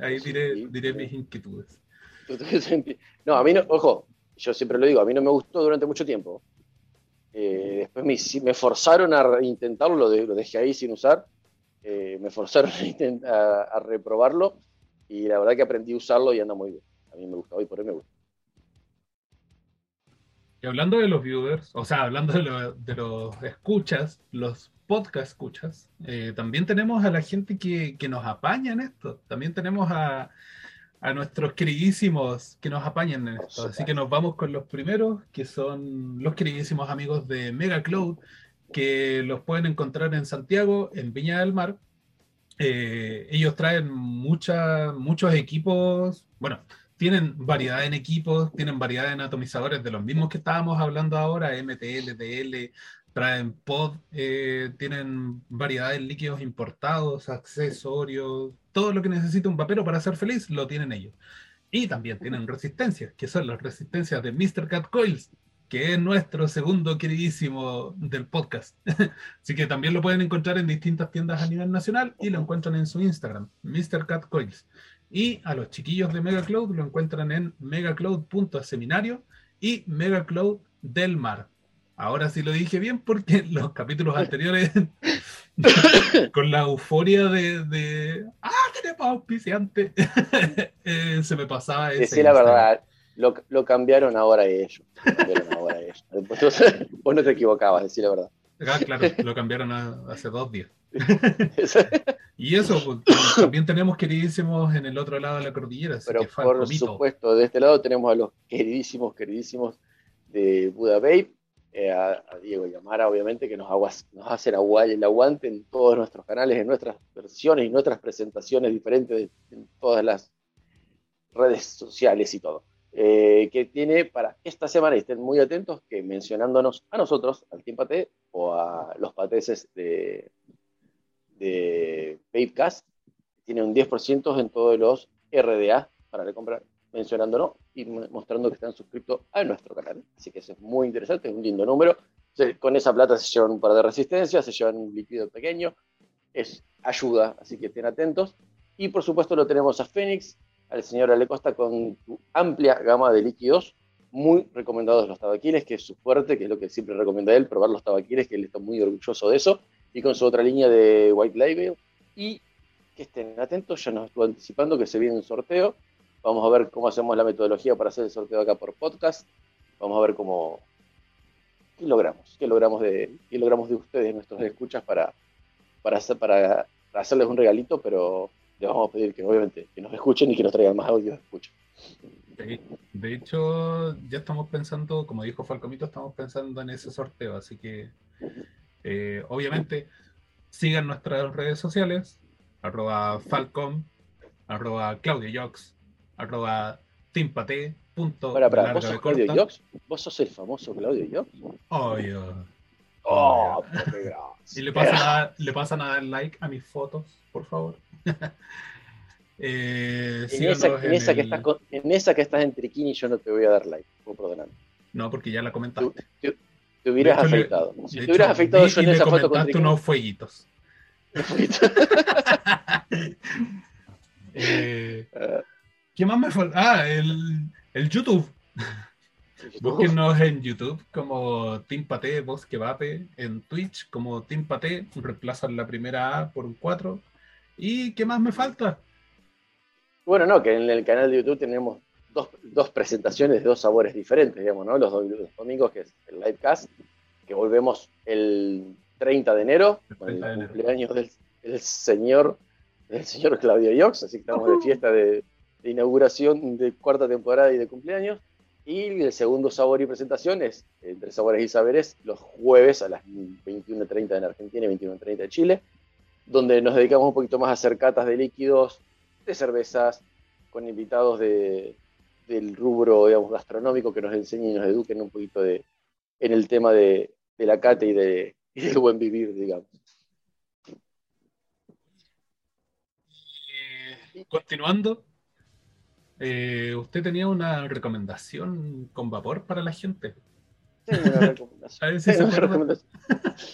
Speaker 1: Ahí
Speaker 6: Sí,
Speaker 1: diré,
Speaker 6: sí,
Speaker 1: diré
Speaker 6: sí.
Speaker 1: mis inquietudes.
Speaker 6: No, a mí no, ojo, yo siempre lo digo, a mí no me gustó durante mucho tiempo. Eh, después me, me forzaron a intentarlo, lo, de- lo dejé ahí sin usar. Eh, me forzaron a, a- a reprobarlo y la verdad que aprendí a usarlo y anda muy bien. A mí me gusta, hoy por hoy me gusta.
Speaker 1: Y hablando de los viewers, o sea, hablando de, lo- de los escuchas, los podcast escuchas, eh, también tenemos a la gente que, que nos apaña en esto. También tenemos a, a nuestros queridísimos que nos apañan en esto. Así que nos vamos con los primeros, que son los queridísimos amigos de Mega Cloud, que los pueden encontrar en Santiago, en Viña del Mar. Eh, ellos traen mucha, muchos equipos, bueno, tienen variedad en equipos, tienen variedad en atomizadores de los mismos que estábamos hablando ahora, MTL, DL, traen pod, eh, tienen variedad en líquidos importados, accesorios, todo lo que necesita un vapero para ser feliz, lo tienen ellos. Y también tienen resistencias, que son las resistencias de Mr. Cat Coils, que es nuestro segundo queridísimo del podcast. Así que también lo pueden encontrar en distintas tiendas a nivel nacional y lo encuentran en su Instagram, Mr. Cat Coils. Y a los chiquillos de MegaCloud lo encuentran en megacloud.seminario y megacloud del mar. Ahora sí lo dije bien porque en los capítulos anteriores, con la euforia de, de ¡Ah, tenemos auspiciante! eh, se me pasaba ese.
Speaker 6: Decí la verdad, lo, lo cambiaron ahora ellos. Lo cambiaron ahora ellos. Entonces, vos no te equivocabas, decí la verdad.
Speaker 1: Ah, claro, lo cambiaron a- hace dos días. Y eso, pues, también tenemos queridísimos en el otro lado de la cordillera. Así
Speaker 6: Pero por supuesto, de este lado tenemos a los queridísimos, queridísimos de Buda eh, a, a Diego y a Mara, obviamente, que nos, aguas- nos hacen el aguante en todos nuestros canales, en nuestras versiones y nuestras presentaciones diferentes en todas las redes sociales y todo. Eh, que tiene para esta semana, y estén muy atentos, que mencionándonos a nosotros, al Team o a los pateses de, de tiene un 10% en todos los RDA para la compra, mencionándonos y mo- mostrando que están suscritos a nuestro canal. Así que eso es muy interesante, es un lindo número. Con esa plata se llevan un par de resistencias, se llevan un líquido pequeño, es ayuda, así que estén atentos. Y por supuesto lo tenemos a Fénix, al señor Ale Costa con su amplia gama de líquidos, muy recomendados los tabaquiles, que es su fuerte, que es lo que siempre recomienda él, probar los tabaquiles, que él está muy orgulloso de eso, y con su otra línea de White Label. Y que estén atentos, ya nos estuvo anticipando que se viene un sorteo. Vamos a ver cómo hacemos la metodología para hacer el sorteo acá por podcast. Vamos a ver cómo qué logramos, qué logramos de, qué logramos de ustedes, nuestros escuchas, para, para, hacer, para hacerles un regalito, pero les vamos a pedir que obviamente que nos escuchen y que nos traigan más audios de escucha.
Speaker 1: De, hecho, ya estamos pensando, como dijo Falcomito, estamos pensando en ese sorteo, así que eh, obviamente sigan nuestras redes sociales, arroba Falcom, arroba arroba Timpate, punto
Speaker 6: Para, para, ¿vos sos Claudio? ¿Vos sos el famoso Claudio Jox?
Speaker 1: Obvio.
Speaker 6: ¡Oh, qué gracia!
Speaker 1: Y le pasan, a, le pasan a dar like a mis fotos, por favor. Eh,
Speaker 6: En esa, en,
Speaker 1: en
Speaker 6: esa que estás con- en esa que estás en triquini yo no te voy a dar like, vos perdoname.
Speaker 1: No, porque ya la comentaste.
Speaker 6: Te hubieras
Speaker 1: le-
Speaker 6: afeitado. Si te hubieras afeitado
Speaker 1: vi
Speaker 6: yo en esa foto con triquini.
Speaker 1: unos fueguitos. Eh,
Speaker 6: Eh,
Speaker 1: ¿Qué más me falta? Ah, el, el YouTube. Búsquenos en YouTube como Team Pate, Bosque Vape, en Twitch como Team Pate, reemplazan la primera A por un 4. ¿Y qué más me falta?
Speaker 6: Bueno, no, que en el canal de YouTube tenemos dos, dos presentaciones de dos sabores diferentes, digamos, ¿no? Los, los domingos, que es el livecast, que volvemos el 30 de enero,
Speaker 1: El
Speaker 6: con el
Speaker 1: 30 de enero.
Speaker 6: cumpleaños del, del señor del señor Claudio Yox, así que estamos de fiesta de, de inauguración de cuarta temporada y de cumpleaños. Y el segundo sabor y presentación es Entre Sabores y Saberes, los jueves a las 21.30 en Argentina y 21.30 de Chile, donde nos dedicamos un poquito más a hacer catas de líquidos, de cervezas, con invitados de, del rubro digamos, gastronómico que nos enseñen y nos eduquen un poquito en el tema de, de la cata y del buen vivir, digamos.
Speaker 1: Eh, continuando, eh, usted tenía una recomendación con vapor para la gente.
Speaker 6: Tengo una recomendación.
Speaker 1: A ver si se
Speaker 6: Tengo una
Speaker 1: acuerda.
Speaker 6: recomendación.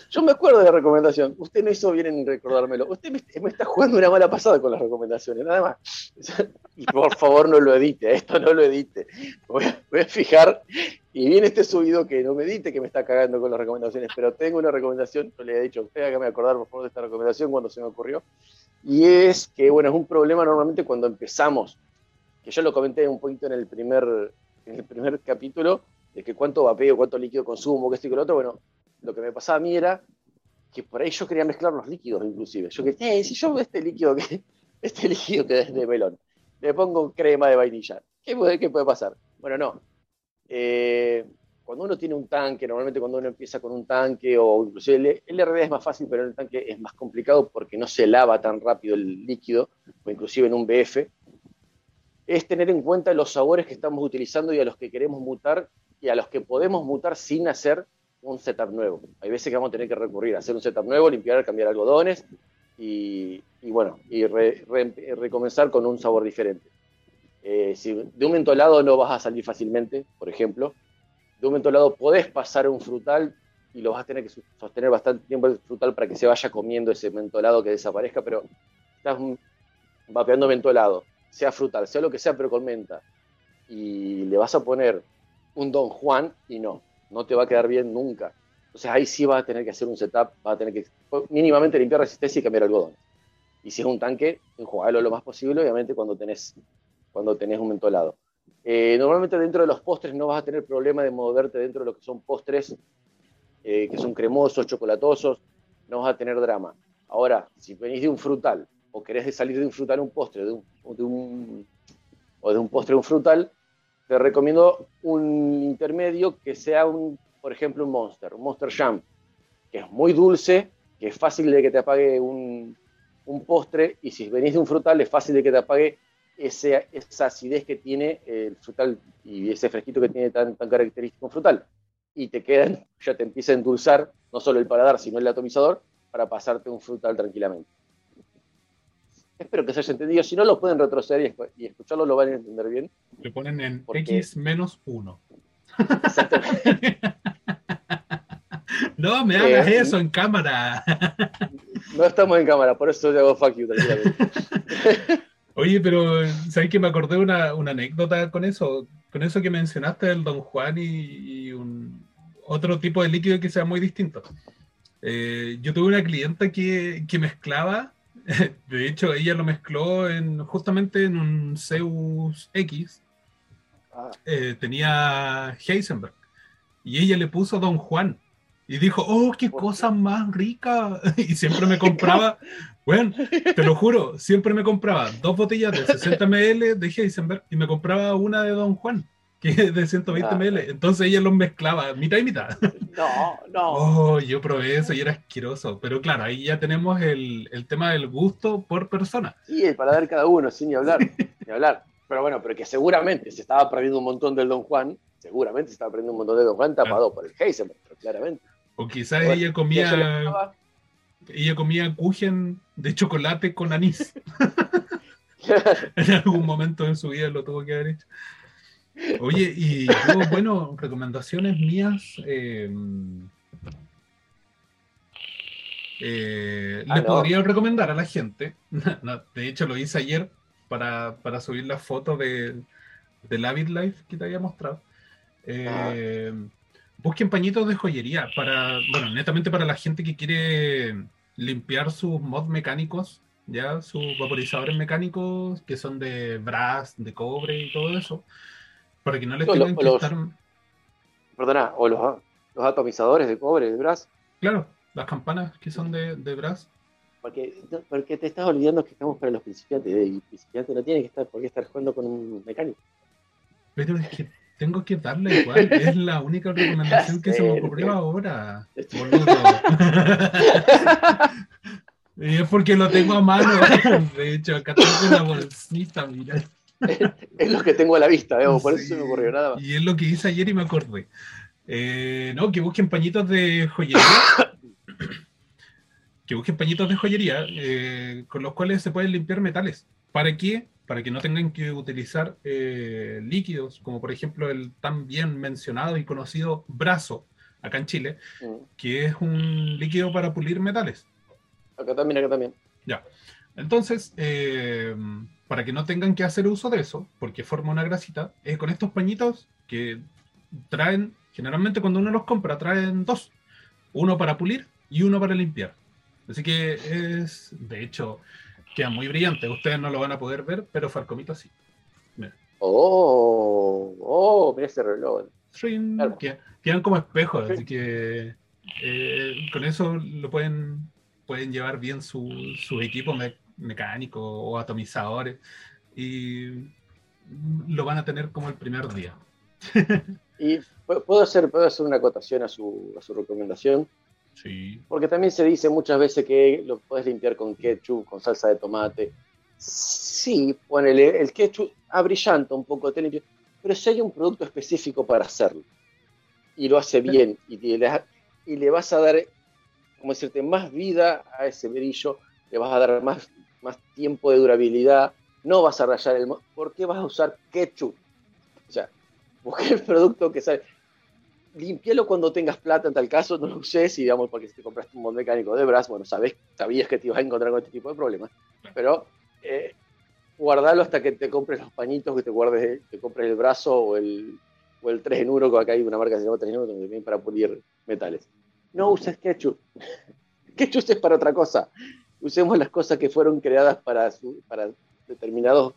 Speaker 6: Yo me acuerdo de la recomendación. Usted no hizo bien en recordármelo. Usted me, me está jugando una mala pasada con las recomendaciones, nada más. Y por favor no lo edite, esto no lo edite. Voy a, voy a fijar y viene este subido que no me edite, que me está cagando con las recomendaciones, pero tengo una recomendación, yo le he dicho a usted, hágame acordar por favor de esta recomendación cuando se me ocurrió. Y es que, bueno, es un problema normalmente cuando empezamos, que yo lo comenté un poquito en el primer, en el primer capítulo, de que cuánto vapeo, cuánto líquido consumo, que esto y que lo otro, bueno, lo que me pasaba a mí era que por ahí yo quería mezclar los líquidos inclusive. Yo que, eh, si yo este líquido que, este líquido que es de melón, le pongo crema de vainilla, ¿qué puede, qué puede pasar? Bueno, no. Eh, cuando uno tiene un tanque, normalmente cuando uno empieza con un tanque, o inclusive el, el RD es más fácil, pero en el tanque es más complicado porque no se lava tan rápido el líquido, o inclusive en un BF, es tener en cuenta los sabores que estamos utilizando y a los que queremos mutar y a los que podemos mutar sin hacer un setup nuevo. Hay veces que vamos a tener que recurrir a hacer un setup nuevo, limpiar, cambiar algodones y, bueno, y re- re- recomenzar con un sabor diferente. Eh, si de un mentolado no vas a salir fácilmente, por ejemplo, de un mentolado podés pasar a un frutal y lo vas a tener que sostener bastante tiempo el frutal para que se vaya comiendo ese mentolado que desaparezca, pero estás vapeando mentolado, sea frutal, sea lo que sea, pero con menta, y le vas a poner un Don Juan y no, no te va a quedar bien nunca. Entonces ahí sí vas a tener que hacer un setup, vas a tener que mínimamente limpiar resistencia y cambiar algodones. Y si es un tanque, enjuagarlo lo más posible, obviamente cuando tenés, cuando tenés un mentolado. Eh, normalmente dentro de los postres no vas a tener problema de moverte dentro de lo que son postres, eh, que son cremosos, chocolatosos, no vas a tener drama. Ahora, si venís de un frutal o querés salir de un frutal un postre, o, de un, postre un frutal, te recomiendo un intermedio que sea, un, por ejemplo, un Monster, un Monster Jam, que es muy dulce, que es fácil de que te apague un, postre, y si venís de un frutal es fácil de que te apague esa acidez que tiene el frutal y ese fresquito que tiene tan, tan característico un frutal. Y te quedan, ya te empieza a endulzar no solo el paladar, sino el atomizador, para pasarte un frutal tranquilamente. Espero que se haya entendido. Si no, lo pueden retroceder y, y escucharlo, lo van a entender bien.
Speaker 1: Le ponen en. X menos 1.
Speaker 6: Exactamente.
Speaker 1: No me
Speaker 6: Eh,
Speaker 1: hagas eso en cámara.
Speaker 6: No estamos en cámara, por eso yo hago fuck you tranquilamente.
Speaker 1: Oye, pero ¿sabes que me acordé una, una anécdota con eso? Con eso que mencionaste del Don Juan y, y un, otro tipo de líquido que sea muy distinto. Eh, yo tuve una clienta que, que mezclaba, de hecho ella lo mezcló en, justamente en un Zeus X,
Speaker 6: Ah,
Speaker 1: eh, tenía Heisenberg, y ella le puso Don Juan. Y dijo, oh, qué
Speaker 6: ¿Por
Speaker 1: cosa más rica. Y siempre me compraba, Weón, te lo juro, siempre me compraba dos botellas de 60 ml de Heisenberg y me compraba una de Don Juan, que es de 120
Speaker 6: Ah.
Speaker 1: ml. Entonces ella los mezclaba, mitad y mitad.
Speaker 6: No, no.
Speaker 1: Oh, yo probé eso y era asqueroso. Pero claro, ahí ya tenemos el, el tema del gusto por persona.
Speaker 6: Sí, el paladar cada uno, sin ni hablar, ni hablar. Pero bueno, pero que seguramente se estaba perdiendo un montón del Don Juan, seguramente se estaba perdiendo un montón del Don Juan tapado por el Heisenberg, pero claramente.
Speaker 1: O quizás
Speaker 6: Bueno,
Speaker 1: ella comía, ella comía kuchen de chocolate con anís. En algún momento de su vida lo tuvo que haber hecho. Oye, y yo, bueno, recomendaciones mías. eh, eh,
Speaker 6: Ah, no.
Speaker 1: podría recomendar a la gente. no, de hecho, lo hice ayer para, para subir la foto de, del Avid Life que te había mostrado. Eh, Busquen pañitos de joyería para, bueno, netamente para la gente que quiere limpiar sus mods mecánicos, ya sus vaporizadores mecánicos que son de brass, de cobre y todo eso, para que no les tengan que estar,
Speaker 6: Perdona, o los, los atomizadores de cobre, de brass,
Speaker 1: claro, las campanas que son de, de brass.
Speaker 6: porque, porque te estás olvidando que estamos para los principiantes, y el principiante no tiene que estar, por qué estar jugando con un mecánico.
Speaker 1: Pero es que tengo que darle igual, es la única recomendación que se me ocurrió ahora, es porque lo tengo a mano. De hecho, acá tengo una bolsita, mira.
Speaker 6: Es lo que tengo a la vista, digamos, por eso se me ocurrió nada más.
Speaker 1: Y es lo que hice ayer y me acordé. Eh, no, que busquen pañitos de joyería. que busquen pañitos de joyería eh, con los cuales se pueden limpiar metales. ¿Para qué? Para que no tengan que utilizar eh, líquidos, como por ejemplo el tan bien mencionado y conocido brazo, acá en Chile,
Speaker 6: Mm.
Speaker 1: que es un líquido para pulir metales.
Speaker 6: Acá también, acá también.
Speaker 1: Entonces, eh, para que no tengan que hacer uso de eso, porque forma una grasita, eh, con estos pañitos que traen, generalmente cuando uno los compra, traen dos. Uno para pulir y uno para limpiar. Así que es, de hecho, queda muy brillante. Ustedes no lo van a poder ver, pero Farcomito sí.
Speaker 6: Oh, oh, mira ese reloj. Claro.
Speaker 1: Quedan como espejos,
Speaker 6: Sí.
Speaker 1: así que eh, con eso lo pueden, pueden llevar bien su, su equipo me- mecánico o atomizadores y lo van a tener como el primer día.
Speaker 6: Y pu- puedo hacer, puedo hacer una acotación a su, a su recomendación,
Speaker 1: Sí.
Speaker 6: porque también se dice muchas veces que lo puedes limpiar con ketchup, con salsa de tomate. Sí, ponele, el ketchup abrillanta un poco, te limpia, pero si hay un producto específico para hacerlo y lo hace bien y, le, y le vas a dar, como decirte, más vida a ese brillo, le vas a dar más, más tiempo de durabilidad, no vas a rayar el... ¿Por qué vas a usar ketchup? O sea, busca el producto que sale. Limpialo cuando tengas plata en tal caso, no lo uses y digamos porque si te compraste un mod mecánico de Brass, bueno, sabes, sabías que te ibas a encontrar con este tipo de problemas, pero eh, guardalo hasta que te compres los pañitos, que te guardes, te compres el brazo o el, o el 3 en 1, que acá hay una marca que se llama 3 en 1 donde viene para pulir metales. No uses ketchup. ketchup es para otra cosa. Usemos las cosas que fueron creadas para, su- para determinados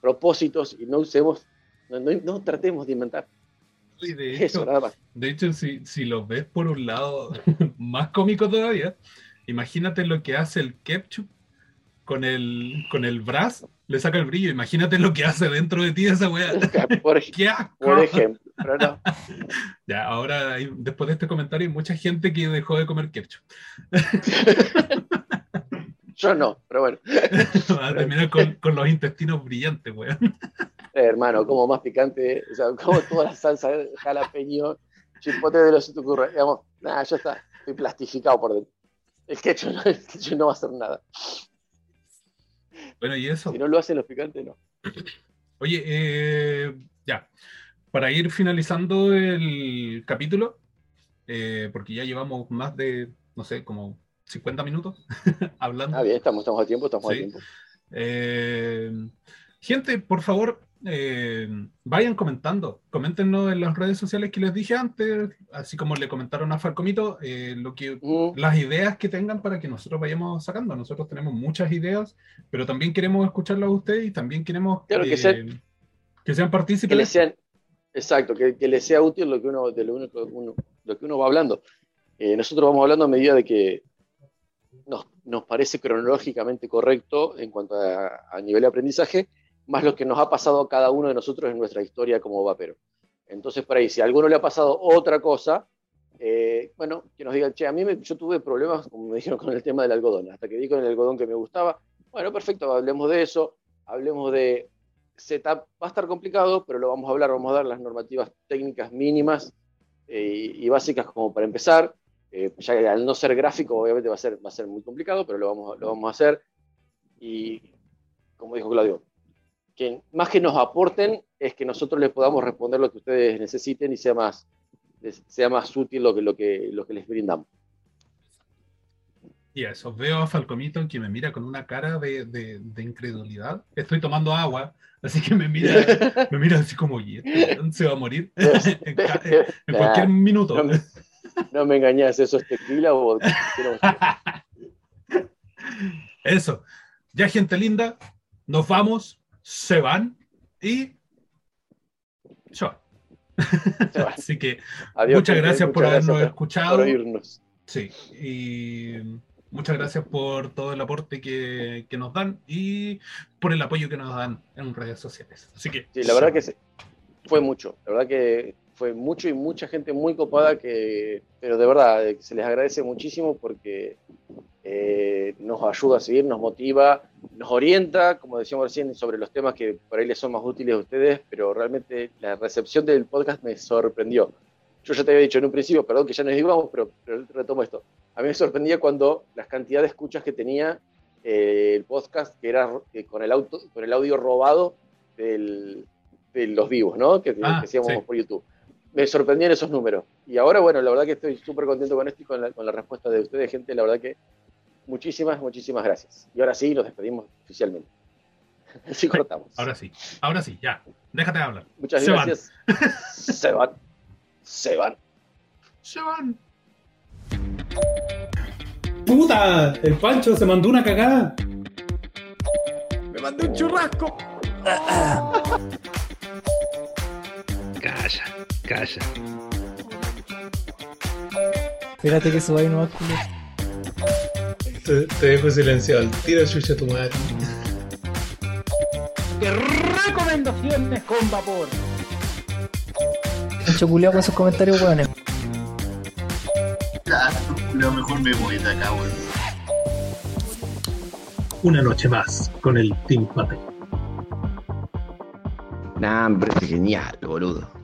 Speaker 6: propósitos y no usemos, no, no- no tratemos de inventar
Speaker 1: Y de
Speaker 6: eso,
Speaker 1: hecho,
Speaker 6: nada más.
Speaker 1: de hecho si, si lo ves por un lado más cómico todavía, imagínate lo que hace el ketchup con el, con el brazo, le saca el brillo. Imagínate lo que hace dentro de ti esa weá.
Speaker 6: Por,
Speaker 1: ¡Qué asco!
Speaker 6: por ejemplo, no.
Speaker 1: Ya, ahora, hay- después de este comentario, hay mucha gente que dejó de comer ketchup.
Speaker 6: Yo no, pero bueno.
Speaker 1: A terminar con, con los intestinos brillantes, weón.
Speaker 6: Eh, hermano, como más picante, o sea, como toda la salsa jalapeño, chipote de los se te ocurre, digamos, nada, ya está, estoy plastificado por dentro. El ketchup no, el ketchup no va a hacer nada.
Speaker 1: Bueno, y eso.
Speaker 6: Si no lo hacen los picantes, no.
Speaker 1: Oye, eh, ya. Para ir finalizando el capítulo, eh, porque ya llevamos más de, no sé, como 50 minutos hablando.
Speaker 6: Ah, bien, estamos, estamos a tiempo, estamos
Speaker 1: Sí.
Speaker 6: a tiempo.
Speaker 1: Eh, gente, por favor, eh, vayan comentando. Coméntenos en las redes sociales que les dije antes, así como le comentaron a Falcomito, eh, lo que,
Speaker 6: Mm,
Speaker 1: las ideas que tengan para que nosotros vayamos sacando. Nosotros tenemos muchas ideas, pero también queremos escucharlas a ustedes y también queremos
Speaker 6: Claro, que sean-
Speaker 1: que sean
Speaker 6: que
Speaker 1: partícipes.
Speaker 6: les sean, exacto, que, que les sea útil lo que uno, de lo, uno- lo que uno va hablando. Eh, nosotros vamos hablando a medida de que nos, parece cronológicamente correcto en cuanto a, a nivel de aprendizaje, más lo que nos ha pasado a cada uno de nosotros en nuestra historia como vapero. Entonces, por ahí, si a alguno le ha pasado otra cosa, eh, bueno, que nos digan, che, a mí me- yo tuve problemas, como me dijeron, con el tema del algodón, hasta que di con el algodón que me gustaba. Bueno, perfecto, hablemos de eso, hablemos de setup. Va a estar complicado, pero lo vamos a hablar, vamos a dar las normativas técnicas mínimas eh, y básicas como para empezar. Eh, ya que al no ser gráfico, obviamente va a ser, va a ser muy complicado, pero lo vamos, lo vamos a hacer. Y como dijo Claudio, que más que nos aporten es que nosotros les podamos responder lo que ustedes necesiten y sea más, sea más útil lo que, lo que, lo que les brindamos.
Speaker 1: Y eso, veo a Falcomito que me mira con una cara de, de- de incredulidad. Estoy tomando agua, así que me mira, me mira así como, ¿y este se va a morir en, en cualquier minuto.
Speaker 6: No me, engañas, eso es tequila o vodka.
Speaker 1: Eso. Ya, gente linda, nos vamos, se van y van. Así que
Speaker 6: Adiós,
Speaker 1: muchas
Speaker 6: gente,
Speaker 1: gracias por habernos escuchado.
Speaker 6: por oírnos.
Speaker 1: Sí, y muchas gracias por todo el aporte que, que nos dan y por el apoyo que nos dan en redes sociales. Así que,
Speaker 6: Sí, la verdad que se- fue mucho, la verdad que fue mucho y mucha gente muy copada que, pero de verdad, eh, se les agradece muchísimo porque eh, nos ayuda a seguir, nos motiva, nos orienta, como decíamos recién, sobre los temas que por ahí les son más útiles a ustedes, pero realmente la recepción del podcast me sorprendió. Yo ya te había dicho en un principio, perdón que ya nos íbamos, pero, pero retomo esto. A mí me sorprendía cuando las cantidades de escuchas que tenía eh, el podcast, que era eh, con, el auto, con el audio robado del, de los vivos, ¿no? Que, que
Speaker 1: Ah,
Speaker 6: hacíamos
Speaker 1: sí.
Speaker 6: por YouTube. Me sorprendían esos números. Y ahora, bueno, la verdad que estoy súper contento con esto y con la, con la respuesta de ustedes, gente. La verdad que muchísimas, muchísimas gracias. Y ahora sí, nos despedimos oficialmente. Así cortamos.
Speaker 1: ahora sí, ahora sí, ya, déjate de hablar.
Speaker 6: Muchas
Speaker 1: se van.
Speaker 6: gracias. Se van. Se van.
Speaker 1: Se van.
Speaker 2: ¡Puta! El Pancho se mandó una cagada.
Speaker 7: Me mandé un churrasco.
Speaker 3: Calla, calla.
Speaker 4: Espérate que suba ahí nomás.
Speaker 8: Te, te dejo silenciado al tiro, chucha tu madre.
Speaker 2: Recomendaciones con vapor.
Speaker 4: Pancho culiao con sus comentarios, weones.
Speaker 5: Claro, lo mejor me voy de acá, weón.
Speaker 8: Una noche más con el Team Pate.
Speaker 3: Nah, me parece genial, boludo.